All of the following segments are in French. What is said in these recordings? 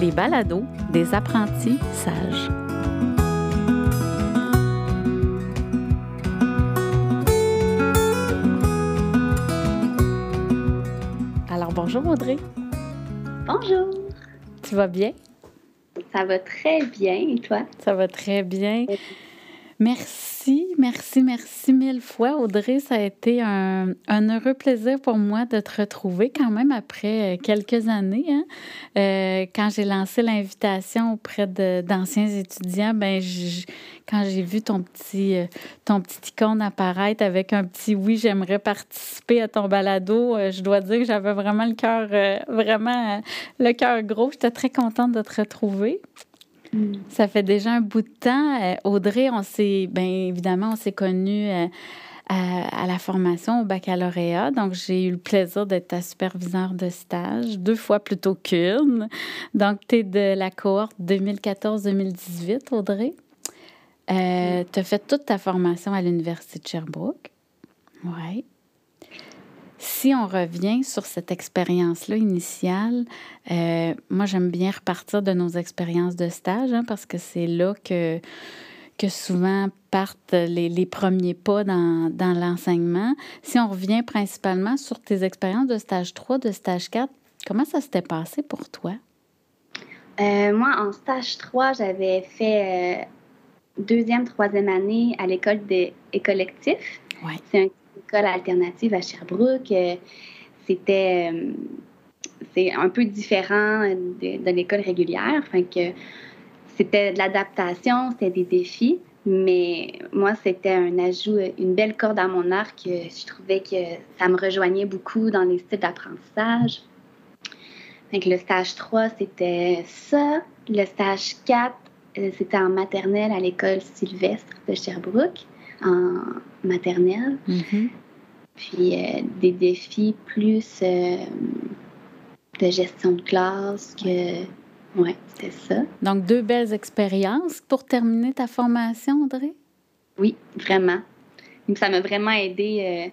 les balados des apprentis sages. Alors bonjour Audrey. Bonjour. Tu vas bien? Ça va très bien et toi? Ça va très bien. Merci, merci, merci mille fois, Audrey. Ça a été un, heureux plaisir pour moi de te retrouver quand même après euh, quelques années. Hein. Euh, quand j'ai lancé l'invitation auprès d'anciens étudiants, ben, quand j'ai vu ton petit, euh, ton petit icône apparaître avec un petit oui, j'aimerais participer à ton balado, je dois dire que j'avais vraiment le cœur, vraiment le cœur gros. J'étais très contente de te retrouver. Mm. Ça fait déjà un bout de temps. Euh, Audrey, on s'est, bien évidemment, on s'est connus euh, à, la formation au baccalauréat. Donc, j'ai eu le plaisir d'être ta superviseur de stage, deux fois plutôt qu'une. Donc, tu es de la cohorte 2014-2018, Audrey. Euh, mm. tu as fait toute ta formation à l'Université de Sherbrooke. Oui si on revient sur cette expérience-là initiale, euh, moi, j'aime bien repartir de nos expériences de stage hein, parce que c'est là que, que souvent partent les, premiers pas dans, dans l'enseignement. Si on revient principalement sur tes expériences de stage 3, de stage 4, comment ça s'était passé pour toi? Euh, moi, en stage 3, j'avais fait euh, deuxième, troisième année à l'école des collectifs. Ouais. C'est un école alternative à Sherbrooke. Euh, c'était euh, c'est un peu différent de, l'école régulière. Enfin que c'était de l'adaptation, c'était des défis. Mais moi, c'était un ajout, une belle corde à mon arc. Je trouvais que ça me rejoignait beaucoup dans les styles d'apprentissage. le stage 3, c'était ça. Le stage 4, euh, c'était en maternelle à l'école Sylvestre de Sherbrooke en maternelle. Mm-hmm. Puis euh, des défis plus euh, de gestion de classe que. Oui, c'était ça. Donc, deux belles expériences pour terminer ta formation, Audrey? Oui, vraiment. Donc, ça m'a vraiment aidé. Euh,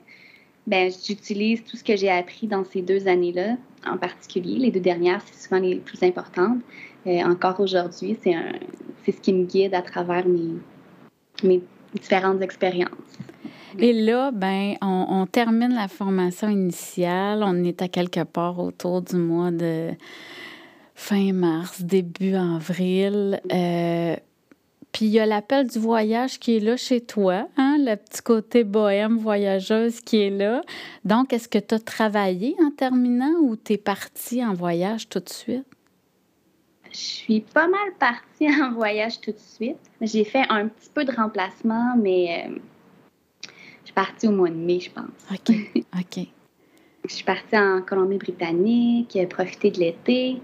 ben, j'utilise tout ce que j'ai appris dans ces deux années-là, en particulier. Les deux dernières, c'est souvent les plus importantes. encore aujourd'hui, c'est, c'est ce qui me guide à travers mes, mes différentes expériences. Et là, ben, on, termine la formation initiale. On est à quelque part autour du mois de fin mars, début avril. Euh, puis il y a l'appel du voyage qui est là chez toi, hein, le petit côté bohème voyageuse qui est là. Donc, est-ce que tu as travaillé en terminant ou tu es partie en voyage tout de suite? Je suis pas mal partie en voyage tout de suite. J'ai fait un petit peu de remplacement, mais euh, je suis partie au mois de mai, je pense. OK. OK. je suis partie en Colombie-Britannique, profiter de l'été.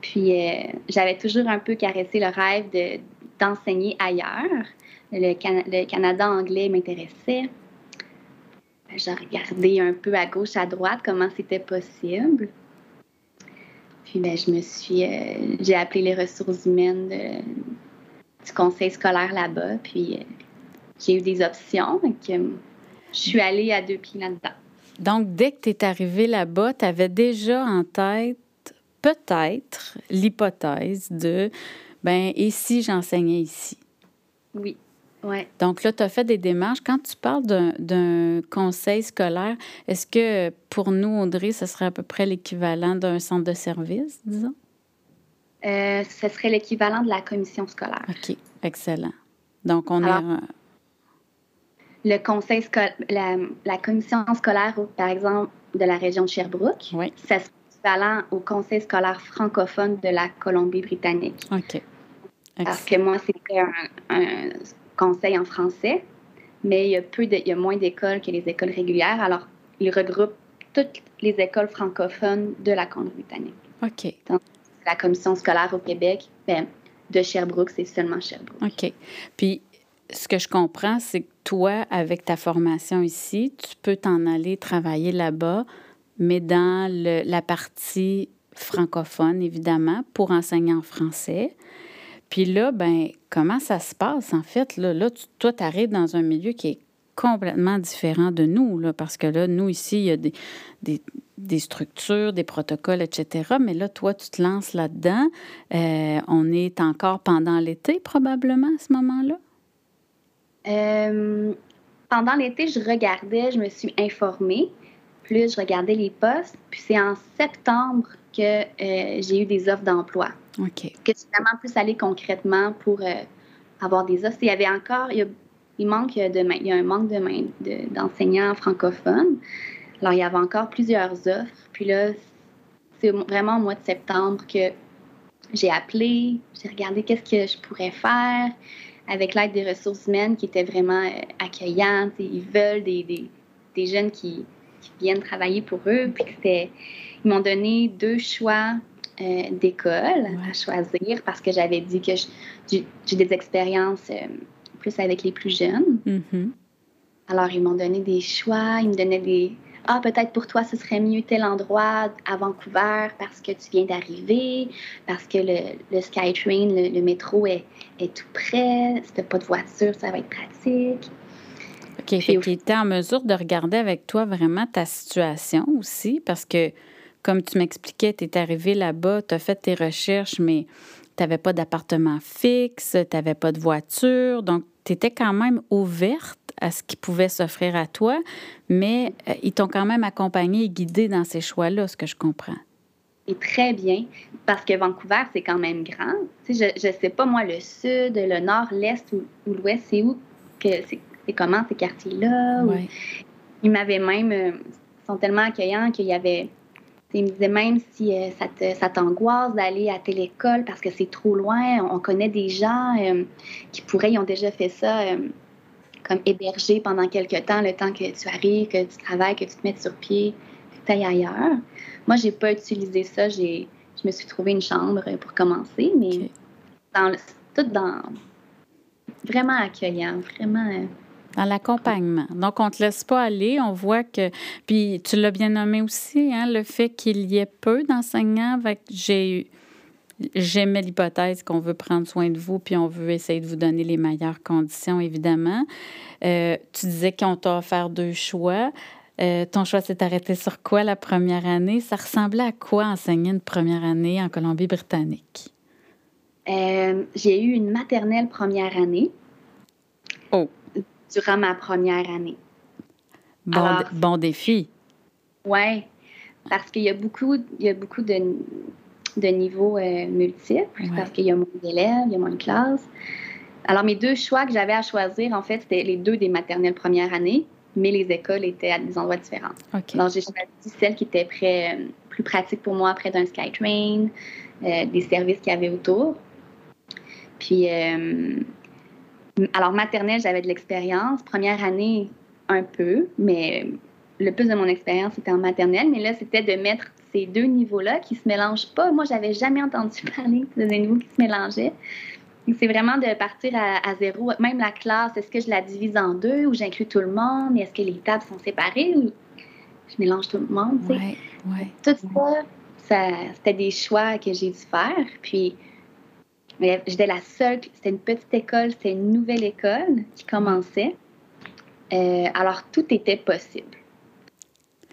Puis euh, j'avais toujours un peu caressé le rêve de, d'enseigner ailleurs. Le, le Canada anglais m'intéressait. J'ai regardé un peu à gauche, à droite comment c'était possible. Puis ben, je me suis, euh, j'ai appelé les ressources humaines du conseil scolaire là-bas. Puis euh, j'ai eu des options. Donc, je suis allée à deux pieds là-dedans. Donc, dès que tu es arrivée là-bas, tu avais déjà en tête peut-être l'hypothèse de, ben, et si j'enseignais ici? Oui. Ouais. Donc là, tu as fait des démarches. Quand tu parles d'un conseil scolaire, est-ce que pour nous, Audrey, ce serait à peu près l'équivalent d'un centre de service, disons? Euh, ce serait l'équivalent de la commission scolaire. OK, excellent. Donc, on est... Le conseil scolaire, la, commission scolaire, par exemple, de la région de Sherbrooke, oui. ça serait équivalent au conseil scolaire francophone de la Colombie-Britannique. OK. Parce que moi, c'était un conseil en français, mais il y a, peu de, il y a moins d'écoles que les écoles régulières. Alors, il regroupe toutes les écoles francophones de la Colombie-Britannique. OK. Donc, la commission scolaire au Québec, ben, de Sherbrooke, c'est seulement Sherbrooke. OK. Puis, ce que je comprends, c'est que toi, avec ta formation ici, tu peux t'en aller travailler là-bas, mais dans le, la partie francophone, évidemment, pour enseigner en français. Puis là, ben, comment ça se passe en fait? Là, là toi, tu arrives dans un milieu qui est complètement différent de nous, là, parce que là, nous, ici, il y a des, des structures, des protocoles, etc. Mais là, toi, tu te lances là-dedans. Euh, on est encore pendant l'été, probablement, à ce moment-là? Euh, pendant l'été, je regardais, je me suis informée. Plus je regardais les postes. Puis c'est en septembre que euh, j'ai eu des offres d'emploi. OK. Que suis vraiment allée concrètement pour avoir des offres. Il y avait encore, il, manque de il y a un manque de d'enseignants francophones. Alors, il y avait encore plusieurs offres. Puis là, c'est vraiment au mois de septembre que j'ai appelé, j'ai regardé qu'est-ce que je pourrais faire avec l'aide des ressources humaines qui étaient vraiment euh, accueillantes. ils veulent des, des, jeunes qui, viennent travailler pour eux. Puis ils m'ont donné deux choix euh, d'école à choisir parce que j'avais dit que j'ai des expériences euh, plus avec les plus jeunes. Mm-hmm. Alors, ils m'ont donné des choix, ils me donnaient des, ah, peut-être pour toi, ce serait mieux tel endroit à Vancouver parce que tu viens d'arriver, parce que le, le SkyTrain, le, métro est, est, tout près. Si tu n'as pas de voiture, ça va être pratique. OK. Fait qu'il était en mesure de regarder avec toi vraiment ta situation aussi, parce que, comme tu m'expliquais, tu es arrivé là-bas, tu as fait tes recherches, mais tu n'avais pas d'appartement fixe, tu n'avais pas de voiture. Donc, tu étais quand même ouverte à ce qui pouvait s'offrir à toi, mais euh, ils t'ont quand même accompagné et guidé dans ces choix-là, ce que je comprends. Et très bien, parce que Vancouver, c'est quand même grand. Tu sais, je ne sais pas, moi, le sud, le nord, l'est ou, l'ouest, c'est où que c'est comment ces quartiers-là. Ils m'avaient même, euh, ils sont tellement accueillants qu'il y avait ils me disaient même si euh, ça t'angoisse d'aller à telle école parce que c'est trop loin, on connaît des gens qui pourraient, ils ont déjà fait ça, comme héberger pendant quelques temps, le temps que tu arrives, que tu travailles, que tu te mettes sur pied, que tu ailles ailleurs. Moi, j'ai pas utilisé ça. J'ai, je me suis trouvé une chambre pour commencer, mais dans tout dans vraiment accueillant, vraiment. Dans l'accompagnement. Donc, on ne te laisse pas aller. On voit que. Puis, tu l'as bien nommé aussi, hein, le fait qu'il y ait peu d'enseignants. J'ai J'aimais l'hypothèse qu'on veut prendre soin de vous, puis on veut essayer de vous donner les meilleures conditions, évidemment. Euh, tu disais qu'on t'a offert deux choix. Euh, ton choix s'est arrêté sur quoi la première année? Ça ressemblait à quoi enseigner une première année en Colombie-Britannique? Euh, j'ai eu une maternelle première année. Oh. Durant ma première année. Bon, bon défi. Oui, parce qu'il y a beaucoup, il y a beaucoup de, de niveaux euh, multiples parce qu'il y a moins d'élèves, il y a moins de classes. Alors, mes deux choix que j'avais à choisir, en fait, c'était les deux des maternelles première année, mais les écoles étaient à des endroits différents. Donc, j'ai choisi celle qui était près, euh, plus pratique pour moi, près d'un SkyTrain, euh, des services qu'il y avait autour. Puis, alors, maternelle, j'avais de l'expérience. Première année, un peu, mais le plus de mon expérience, c'était en maternelle. Mais là, c'était de mettre ces deux niveaux-là qui se mélangent pas. Moi, j'avais jamais entendu parler de des niveaux qui se mélangeaient. C'est vraiment de partir à, zéro. Même la classe, est-ce que je la divise en deux ou j'inclus tout le monde? Est-ce que les tables sont séparées ou je mélange tout le monde? Ouais, ouais, tout ça, c'était des choix que j'ai dû faire. Puis, j'étais la seule, c'était une petite école, c'était une nouvelle école qui commençait. Euh, alors, tout était possible.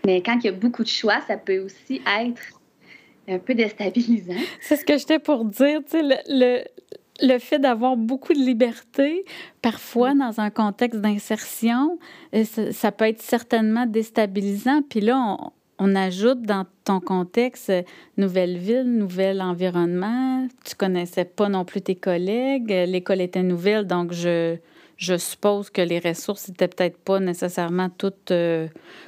Mais quand il y a beaucoup de choix, ça peut aussi être un peu déstabilisant. C'est ce que j'étais pour dire. Tu sais, le, le, fait d'avoir beaucoup de liberté, parfois mm. dans un contexte d'insertion, euh, ça, peut être certainement déstabilisant. Puis là, on, on ajoute dans ton contexte euh, nouvelle ville, nouvel environnement. Tu connaissais pas non plus tes collègues. L'école était nouvelle, donc je, je suppose que les ressources n'étaient peut-être pas nécessairement toutes euh,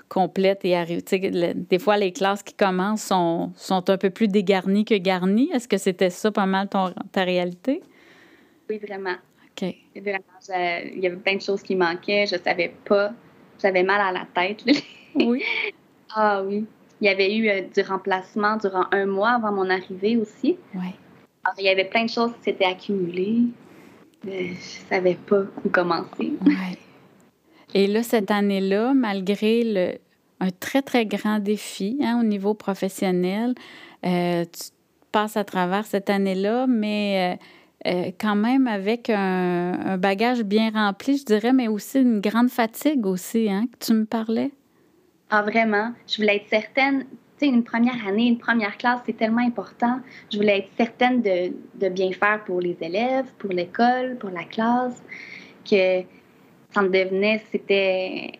complètes et arrivent. Des fois, les classes qui commencent sont, sont un peu plus dégarnies que garnies. Est-ce que c'était ça pas mal ton, ta réalité? Oui, vraiment. OK. Vraiment, il y avait plein de choses qui manquaient. Je savais pas. J'avais mal à la tête. oui. ah oui. Il y avait eu euh, du remplacement durant un mois avant mon arrivée aussi. Oui. Alors, il y avait plein de choses qui s'étaient accumulées mais je savais pas où commencer. Ouais. Et là, cette année-là, malgré le, un très, très grand défi hein, au niveau professionnel, euh, tu passes à travers cette année-là, mais euh, euh, quand même avec un, bagage bien rempli, je dirais, mais aussi une grande fatigue aussi, hein, que tu me parlais. Ah, vraiment? Je voulais être certaine tu sais, une première année, une première classe, c'est tellement important. Je voulais être certaine de, de bien faire pour les élèves, pour l'école, pour la classe, que ça me devenait, c'était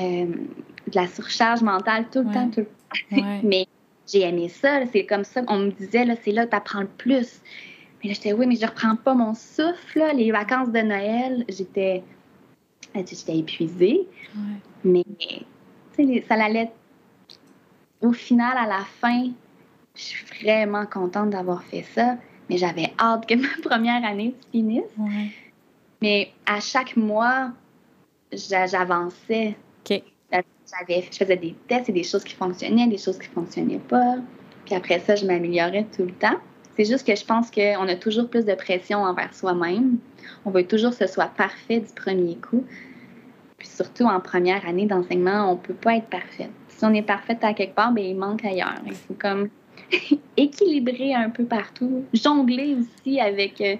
euh, de la surcharge mentale tout le temps, tout le temps. Mais j'ai aimé ça. C'est comme ça qu'on me disait, là, c'est là que tu apprends le plus. Mais là, j'étais, oui, mais je reprends pas mon souffle. Les vacances de Noël, j'étais, j'étais épuisée. Mais ça allait. Au final, à la fin, je suis vraiment contente d'avoir fait ça. Mais j'avais hâte que ma première année se finisse. Mais à chaque mois, j'avançais. OK je faisais des tests et des choses qui fonctionnaient, des choses qui fonctionnaient pas. Puis après ça, je m'améliorais tout le temps. C'est juste que je pense qu'on a toujours plus de pression envers soi-même. On veut toujours que ce soit parfait du premier coup. Puis surtout en première année d'enseignement, on ne peut pas être parfait. Si on est parfaite à quelque part, bien, il manque ailleurs. Il faut comme équilibrer un peu partout, jongler aussi avec euh,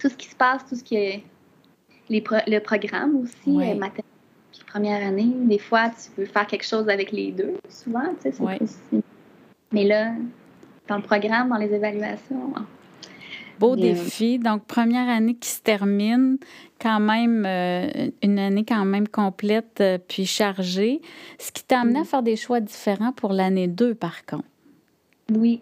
tout ce qui se passe, tout ce qui est les le programme aussi, euh, première année. Des fois, tu peux faire quelque chose avec les deux, souvent, tu sais, c'est Mais là, dans le programme, dans les évaluations. Beau défi. Donc, première année qui se termine, quand même, euh, une année quand même complète euh, puis chargée. Ce qui t'a amené à faire des choix différents pour l'année 2, par contre. Oui.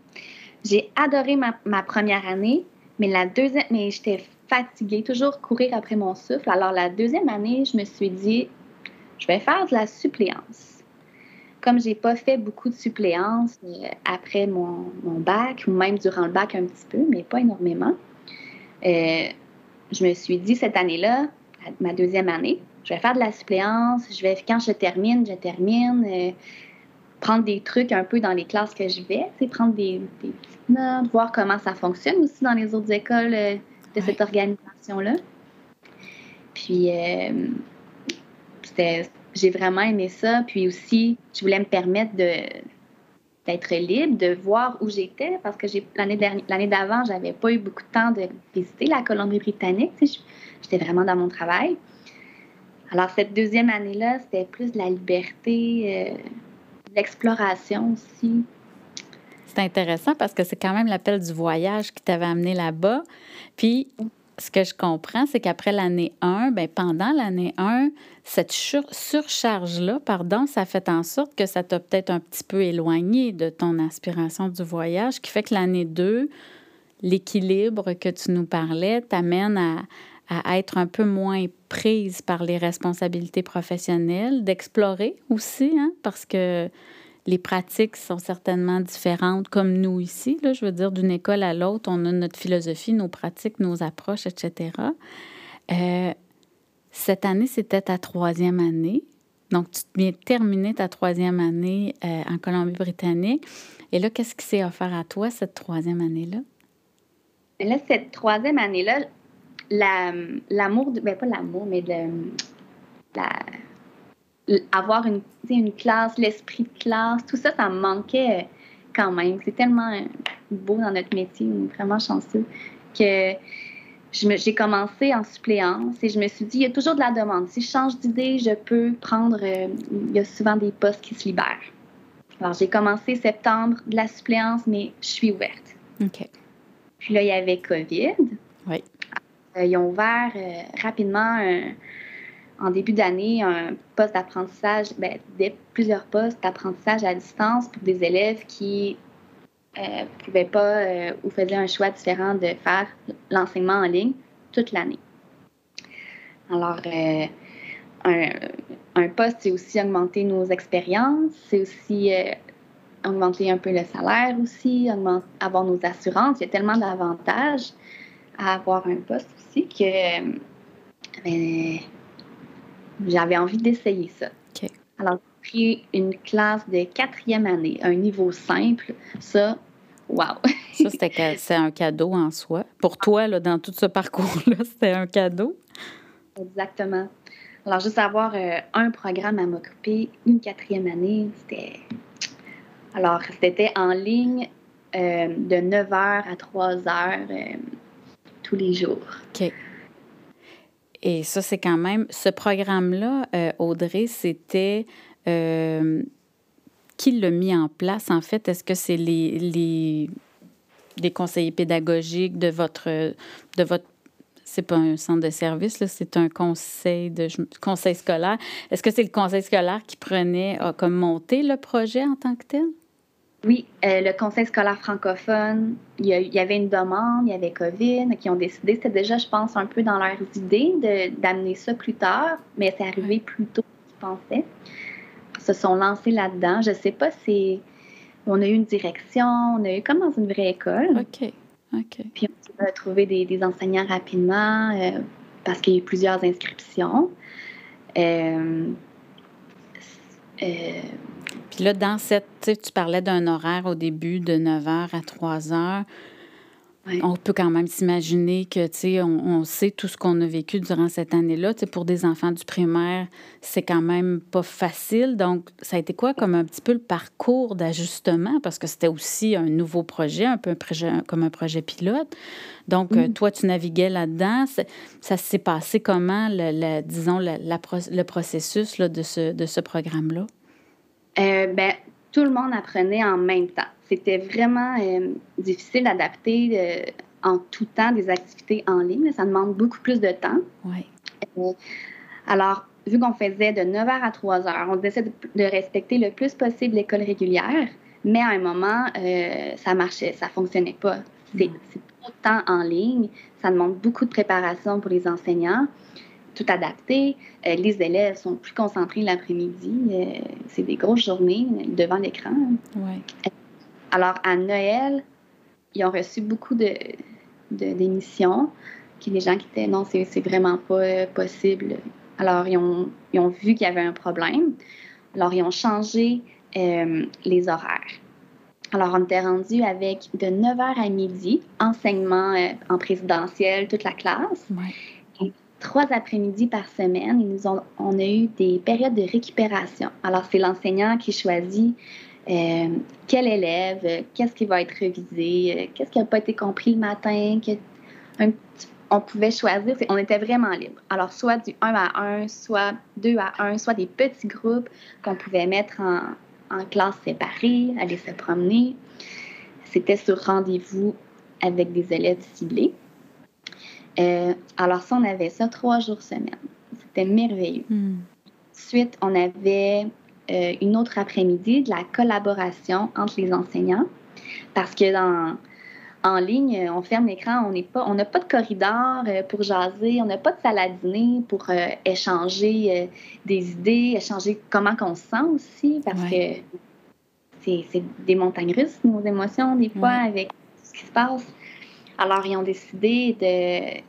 J'ai adoré ma, ma, première année, mais la deuxième, mais j'étais fatiguée, toujours courir après mon souffle. Alors, la deuxième année, je me suis dit, je vais faire de la suppléance. Comme j'ai pas fait beaucoup de suppléance euh, après mon, bac, ou même durant le bac un petit peu, mais pas énormément, euh, je me suis dit cette année-là, ma deuxième année, je vais faire de la suppléance. Je vais, quand je termine, je termine. Euh, prendre des trucs un peu dans les classes que je vais, prendre des, petites notes, voir comment ça fonctionne aussi dans les autres écoles de cette organisation-là. Puis, j'ai vraiment aimé ça. Puis aussi, je voulais me permettre d'être libre, de voir où j'étais, parce que l'année l'année d'avant, j'avais pas eu beaucoup de temps de visiter la Colombie-Britannique. J'étais vraiment dans mon travail. Alors, cette deuxième année-là, c'était plus de la liberté, euh, de l'exploration aussi. C'est intéressant parce que c'est quand même l'appel du voyage qui t'avait amené là-bas. Puis, ce que je comprends, c'est qu'après l'année 1, ben pendant l'année 1, cette surcharge-là, pardon, ça fait en sorte que ça t'a peut-être un petit peu éloigné de ton aspiration du voyage, qui fait que l'année 2, l'équilibre que tu nous parlais t'amène à, à être un peu moins prise par les responsabilités professionnelles, d'explorer aussi, hein, parce que les pratiques sont certainement différentes, comme nous ici. Là, je veux dire, d'une école à l'autre, on a notre philosophie, nos pratiques, nos approches, etc. Euh, cette année, c'était ta troisième année. Donc, tu viens de terminer ta troisième année euh, en Colombie-Britannique. Et là, qu'est-ce qui s'est offert à toi cette troisième année-là? Là, cette troisième année-là, l'amour, la, ben pas l'amour, mais de, la, avoir une, une classe, l'esprit de classe, tout ça, ça me manquait euh, quand même. C'est tellement euh, beau dans notre métier, on est vraiment chanceux, que j'ai commencé en suppléance et je me suis dit, il y a toujours de la demande. Si je change d'idée, je peux prendre, euh, il y a souvent des postes qui se libèrent. Alors, j'ai commencé septembre de la suppléance, mais je suis ouverte. OK. Puis là, il y avait COVID. Oui. ils ont ouvert rapidement un en début d'année un poste d'apprentissage, ben, plusieurs postes d'apprentissage à distance pour des élèves qui ne euh, pouvaient pas euh, ou faisaient un choix différent de faire l'enseignement en ligne toute l'année. Alors, euh, un, poste, c'est aussi augmenter nos expériences, c'est aussi augmenter un peu le salaire aussi, avoir nos assurances. Il y a tellement d'avantages à avoir un poste aussi que ben, j'avais envie d'essayer ça. Alors, j'ai pris une classe de quatrième année, un niveau simple. Ça, wow! ça, c'était c'est un cadeau en soi. Pour toi, là, dans tout ce parcours-là, c'était un cadeau? Exactement. Alors, juste avoir euh, un programme à m'occuper, une quatrième année, c'était... Alors, c'était en ligne euh, de 9h à 3h euh, tous les jours. OK. Et ça, c'est quand même, ce programme-là, euh, Audrey, c'était, euh, qui l'a mis en place, en fait? Est-ce que c'est les, les, conseillers pédagogiques de votre, de votre c'est pas un centre de service, c'est un conseil de conseil scolaire. Est-ce que c'est le conseil scolaire qui prenait comme monter le projet en tant que tel? Oui, euh, le conseil scolaire francophone, il y, avait une demande, il y avait COVID, qui ont décidé, c'était déjà, je pense, un peu dans leurs idées d'amener ça plus tard, mais c'est arrivé plus tôt qu'ils pensaient. Ils se sont lancés là-dedans. Je sais pas si on a eu une direction, on a eu comme dans une vraie école. OK. OK. Puis on a trouvé des, enseignants rapidement euh, parce qu'il y a eu plusieurs inscriptions. Euh, puis là, dans cette, tu parlais d'un horaire au début de 9 h à 3 h. On peut quand même s'imaginer que, tu sais, on, sait tout ce qu'on a vécu durant cette année-là. Tu sais, pour des enfants du primaire, c'est quand même pas facile. Donc, ça a été quoi comme un petit peu le parcours d'ajustement? Parce que c'était aussi un nouveau projet, un peu un projet, comme un projet pilote. Donc, euh, toi, tu naviguais là-dedans. Ça s'est passé comment, le, disons, le processus là, de ce, de ce programme-là? Euh, ben, tout le monde apprenait en même temps. C'était vraiment euh, difficile d'adapter euh, en tout temps des activités en ligne. Ça demande beaucoup plus de temps. Oui. alors, vu qu'on faisait de 9h à 3h, on essaie de, respecter le plus possible l'école régulière, mais à un moment, ça marchait, ça fonctionnait pas. C'est trop de temps en ligne, ça demande beaucoup de préparation pour les enseignants tout adapté. Euh, les élèves sont plus concentrés l'après-midi. Euh, c'est des grosses journées devant l'écran. Alors, à Noël, ils ont reçu beaucoup de, d'émissions. Qui les gens qui étaient non, c'est, vraiment pas euh, possible. Alors, ils ont, ils ont vu qu'il y avait un problème. Alors, ils ont changé les horaires. Alors, on était rendu avec de 9h à midi, enseignement en présentiel, toute la classe trois après-midi par semaine. On a eu des périodes de récupération. Alors, c'est l'enseignant qui choisit euh, quel élève, qu'est-ce qui va être révisé, euh, qu'est-ce qui n'a pas été compris le matin. on pouvait choisir, on était vraiment libre. Alors, soit du 1 à 1, soit 2 à 1, soit des petits groupes qu'on pouvait mettre en, en classe séparée, aller se promener. C'était sur rendez-vous avec des élèves ciblés. Euh, alors ça, on avait ça trois jours semaine. C'était merveilleux. Ensuite, on avait euh, une autre après-midi de la collaboration entre les enseignants parce que dans en ligne, on ferme l'écran, on n'est pas, on n'a pas de corridor euh, pour jaser, on n'a pas de salle à dîner pour échanger des idées, échanger comment qu'on se sent aussi, parce que c'est des montagnes russes, nos émotions, des fois, avec ce qui se passe. Alors, ils ont décidé de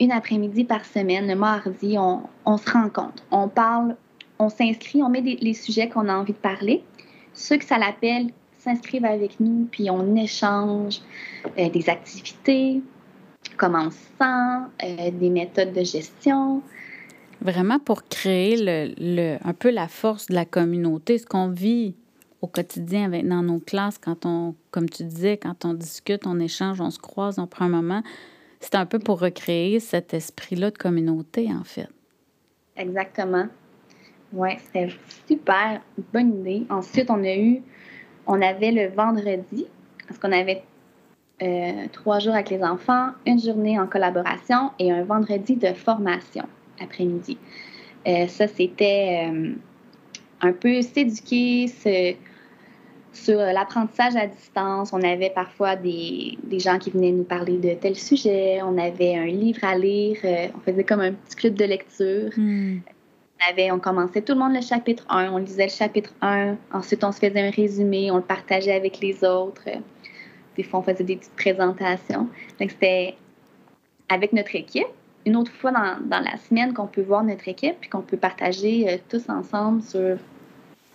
une après-midi par semaine, le mardi, on, se rencontre, on parle, on s'inscrit, on met les sujets qu'on a envie de parler. Ceux que ça l'appelle s'inscrivent avec nous, puis on échange euh, des activités, comment on se sent, euh, des méthodes de gestion. Vraiment pour créer le, un peu la force de la communauté, ce qu'on vit au quotidien avec, dans nos classes, quand on, comme tu disais, quand on discute, on échange, on se croise, on prend un moment. C'est un peu pour recréer cet esprit-là de communauté, en fait. Exactement. Oui, c'était super, bonne idée. Ensuite, on a eu, on avait le vendredi, parce qu'on avait euh, trois jours avec les enfants, une journée en collaboration et un vendredi de formation après-midi. Euh, ça, c'était euh, un peu s'éduquer, se, sur euh, l'apprentissage à distance, on avait parfois des, des, gens qui venaient nous parler de tel sujet. On avait un livre à lire. Euh, on faisait comme un petit club de lecture. Hmm. On, avait, on commençait tout le monde le chapitre 1. On lisait le chapitre 1. Ensuite, on se faisait un résumé. On le partageait avec les autres. Des fois, on faisait des petites présentations. Donc, c'était avec notre équipe. Une autre fois dans, dans la semaine qu'on peut voir notre équipe puis qu'on peut partager euh, tous ensemble sur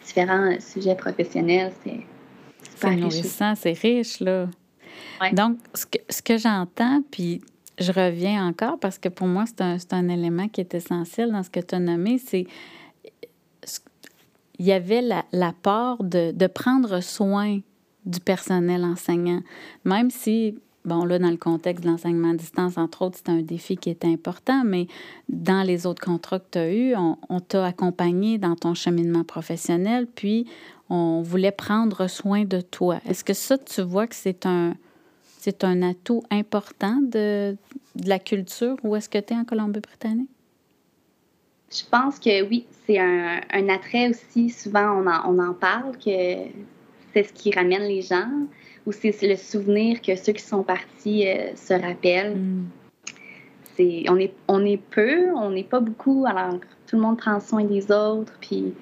différents sujets professionnels. C'est c'est nourrissant, c'est riche, là. Donc, ce que, ce que j'entends, puis je reviens encore parce que pour moi, c'est un, un, élément qui est essentiel dans ce que tu as nommé, c'est il y avait la, la part de, de, prendre soin du personnel enseignant, même si, bon, là, dans le contexte de l'enseignement à distance, entre autres, c'est un défi qui est important, mais dans les autres contrats que tu as eus, on, t'a accompagné dans ton cheminement professionnel, puis on voulait prendre soin de toi. Est-ce que ça, tu vois que c'est un, c'est un atout important de, la culture où est-ce que tu es en Colombie-Britannique? Je pense que oui, c'est un, attrait aussi. Souvent, on en, on en parle, que c'est ce qui ramène les gens, ou c'est le souvenir que ceux qui sont partis euh, se rappellent. Mm. On, est, on est peu, on n'est pas beaucoup, alors tout le monde prend soin des autres. Puis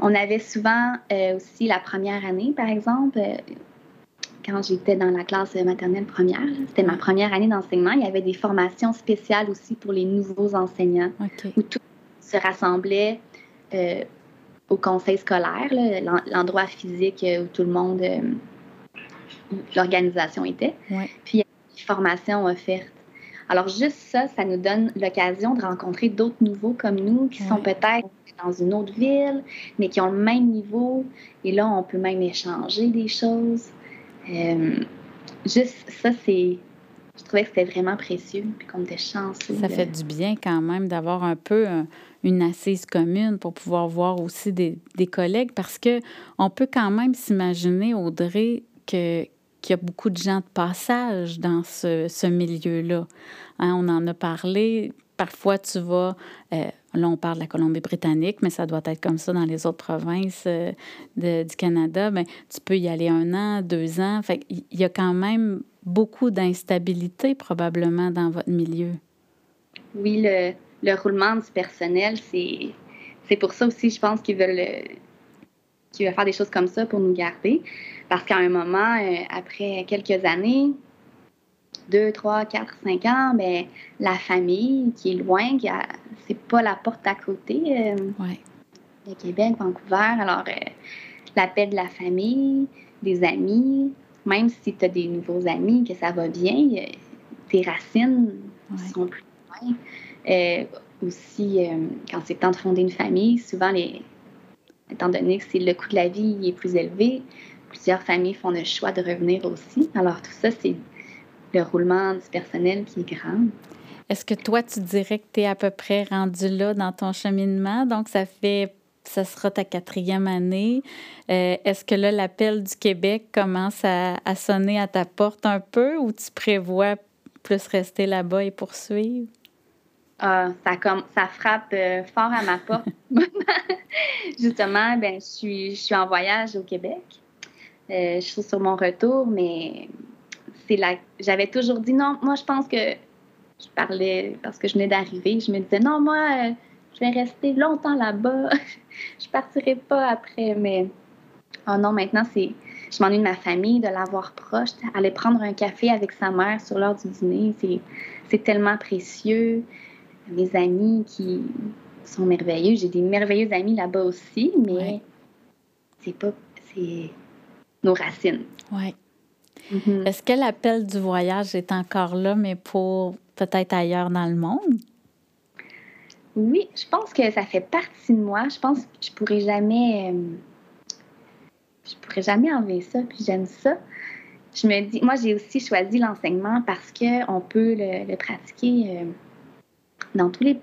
on avait souvent euh, aussi la première année, par exemple, euh, quand j'étais dans la classe maternelle première, c'était ma première année d'enseignement, il y avait des formations spéciales aussi pour les nouveaux enseignants, où tout se rassemblait au conseil scolaire, l'endroit physique où tout le monde l'organisation était. Puis il y a des formations offertes. Alors juste ça, ça nous donne l'occasion de rencontrer d'autres nouveaux comme nous qui sont peut-être dans une autre ville, mais qui ont le même niveau. Et là, on peut même échanger des choses. Euh, juste ça, c'est... Je trouvais que c'était vraiment précieux, puis qu'on était chanceux. Ça fait du bien quand même d'avoir un peu une assise commune pour pouvoir voir aussi des, des collègues, parce que on peut quand même s'imaginer, Audrey, que qu'il y a beaucoup de gens de passage dans ce, milieu-là. Hein, on en a parlé. Parfois, tu vas, euh, là, on parle de la Colombie-Britannique, mais ça doit être comme ça dans les autres provinces euh, du Canada. Bien, tu peux y aller un an, deux ans. Fait il y a quand même beaucoup d'instabilité probablement dans votre milieu. Oui, le, le roulement du personnel, c'est, c'est pour ça aussi, je pense qu'ils veulent, qu'ils veulent faire des choses comme ça pour nous garder. Parce qu'à un moment, euh, après quelques années, deux, trois, quatre, cinq ans, ben, la famille qui est loin, qui c'est pas la porte à côté. Euh, de Québec, Vancouver. Alors, euh, l'appel de la famille, des amis, même si tu as des nouveaux amis, que ça va bien, tes racines sont plus loin. aussi, quand c'est temps de fonder une famille, souvent, les, étant donné que le coût de la vie est plus élevé, plusieurs familles font le choix de revenir aussi. Alors, tout ça, c'est le roulement du personnel qui est grand. Est-ce que toi, tu dirais que tu es à peu près rendu là dans ton cheminement? Donc, ça fait, ça sera ta quatrième année. Euh, est-ce que là, l'appel du Québec commence à, sonner à ta porte un peu ou tu prévois plus rester là-bas et poursuivre? Ah, ça, frappe euh, fort à ma porte. Justement, ben, je, suis, en voyage au Québec. Euh, je suis sur mon retour, mais c'est là. J'avais toujours dit non. Moi, je pense que je parlais parce que je venais d'arriver. Je me disais non, moi, euh, je vais rester longtemps là-bas. je partirai pas après. Mais oh non, maintenant, c'est. Je m'ennuie de ma famille, de l'avoir proche. Aller prendre un café avec sa mère sur l'heure du dîner, c'est tellement précieux. Mes amis qui sont merveilleux. J'ai des merveilleux amis là-bas aussi, mais c'est pas. C'est nos racines. Oui. Mm-hmm. Est-ce que l'appel du voyage est encore là, mais pour peut-être ailleurs dans le monde? Oui, je pense que ça fait partie de moi. Je pense que je pourrais jamais. Euh, je pourrais jamais enlever ça, puis j'aime ça. Je me dis, moi, j'ai aussi choisi l'enseignement parce qu'on peut le, pratiquer euh, dans tous les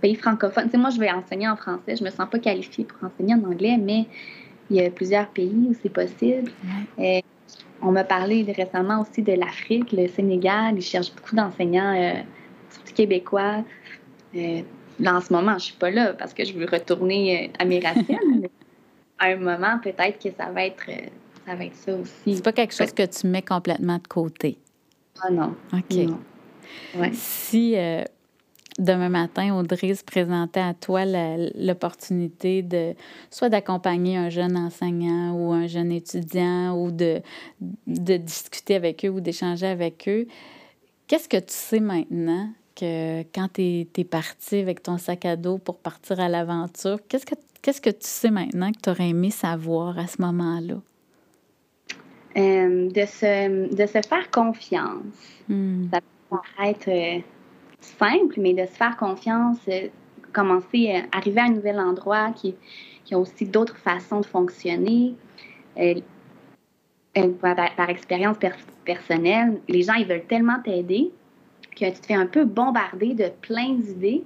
pays francophones. moi, je vais enseigner en français. Je me sens pas qualifiée pour enseigner en anglais, mais il y a plusieurs pays où c'est possible. Euh, on m'a parlé récemment aussi de l'Afrique, le Sénégal. Ils cherchent beaucoup d'enseignants, euh, surtout québécois. Euh, là, en ce moment, je suis pas là parce que je veux retourner à mes racines. à un moment, peut-être que ça va être ça va être ça aussi. C'est pas quelque chose que tu mets complètement de côté? Ah non. OK. Si demain matin, Audrey se présentait à toi l'opportunité de soit d'accompagner un jeune enseignant ou un jeune étudiant ou de, de discuter avec eux ou d'échanger avec eux, qu'est-ce que tu sais maintenant que quand tu es, parti avec ton sac à dos pour partir à l'aventure, qu'est-ce que, qu'est-ce que tu sais maintenant que tu aurais aimé savoir à ce moment-là? Euh, de, se, de se faire confiance. Hmm. Ça peut être euh, simple, mais de se faire confiance, euh, commencer à arriver à un nouvel endroit qui, a aussi d'autres façons de fonctionner. Euh, euh, par, expérience personnelle, les gens, ils veulent tellement t'aider que tu te fais un peu bombarder de plein d'idées.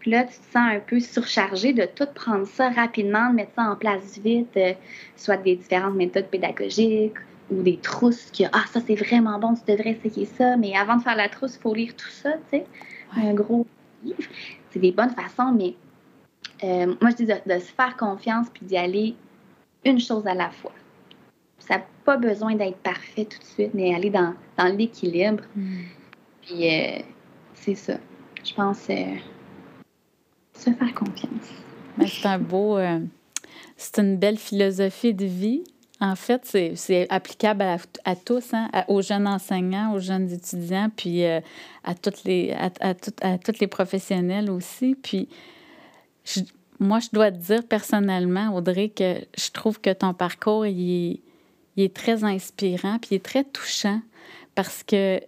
Puis là, tu te sens un peu surchargé de tout prendre ça rapidement, de mettre ça en place vite, euh, soit des différentes méthodes pédagogiques ou des trousses qui, ah, ça c'est vraiment bon, tu devrais essayer ça, mais avant de faire la trousse, il faut lire tout ça, tu sais, un gros livre. C'est des bonnes façons, mais euh, moi je dis de, se faire confiance puis d'y aller une chose à la fois. Ça n'a pas besoin d'être parfait tout de suite, mais aller dans, dans l'équilibre. Hmm. Puis euh, c'est ça. Je pense euh, se faire confiance. c'est un beau. c'est une belle philosophie de vie. En fait, c'est applicable à, tous, hein, aux jeunes enseignants, aux jeunes étudiants, puis à, toutes les, à, à, toutes les professionnels aussi. Puis, moi, je dois te dire personnellement, Audrey, que je trouve que ton parcours, il est, très inspirant, puis il est très touchant parce que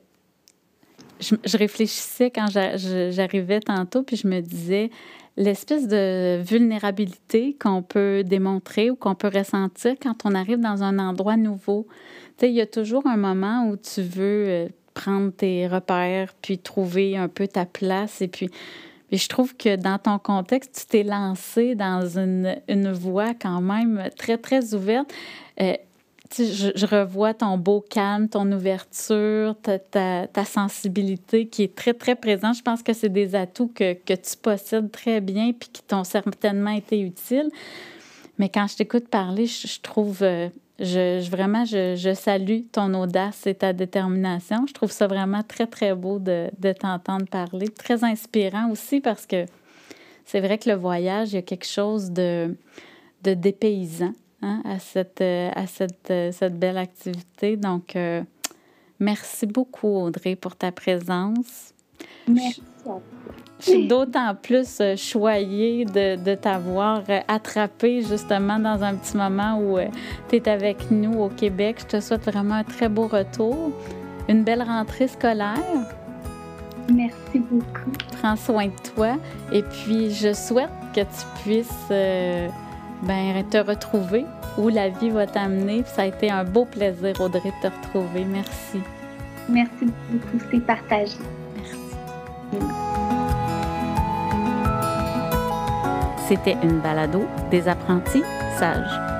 je, réfléchissais quand j'arrivais tantôt, puis je me disais, l'espèce de vulnérabilité qu'on peut démontrer ou qu'on peut ressentir quand on arrive dans un endroit nouveau. Tu sais, il y a toujours un moment où tu veux euh, prendre tes repères, puis trouver un peu ta place, et puis je trouve que dans ton contexte, tu t'es lancé dans une, une voie quand même très, très ouverte. Euh, je, je, revois ton beau calme, ton ouverture, ta, ta, ta, sensibilité qui est très, très présente. Je pense que c'est des atouts que, que tu possèdes très bien puis qui t'ont certainement été utiles. Mais quand je t'écoute parler, je, je trouve euh, je, vraiment, je, salue ton audace et ta détermination. Je trouve ça vraiment très, très beau de, t'entendre parler. Très inspirant aussi parce que c'est vrai que le voyage, il y a quelque chose de, de dépaysant hein, à, cette, à cette, cette belle activité. Donc, euh, merci beaucoup, Audrey, pour ta présence. Merci je suis d'autant plus euh, choyée de, de t'avoir euh, attrapé justement dans un petit moment où euh, tu es avec nous au Québec. Je te souhaite vraiment un très beau retour, une belle rentrée scolaire. Merci beaucoup. Prends soin de toi et puis je souhaite que tu puisses ben, te retrouver où la vie va t'amener. Ça a été un beau plaisir, Audrey, de te retrouver. Merci. Merci beaucoup, c'est partagé. Merci. C'était une balado des apprentis sages.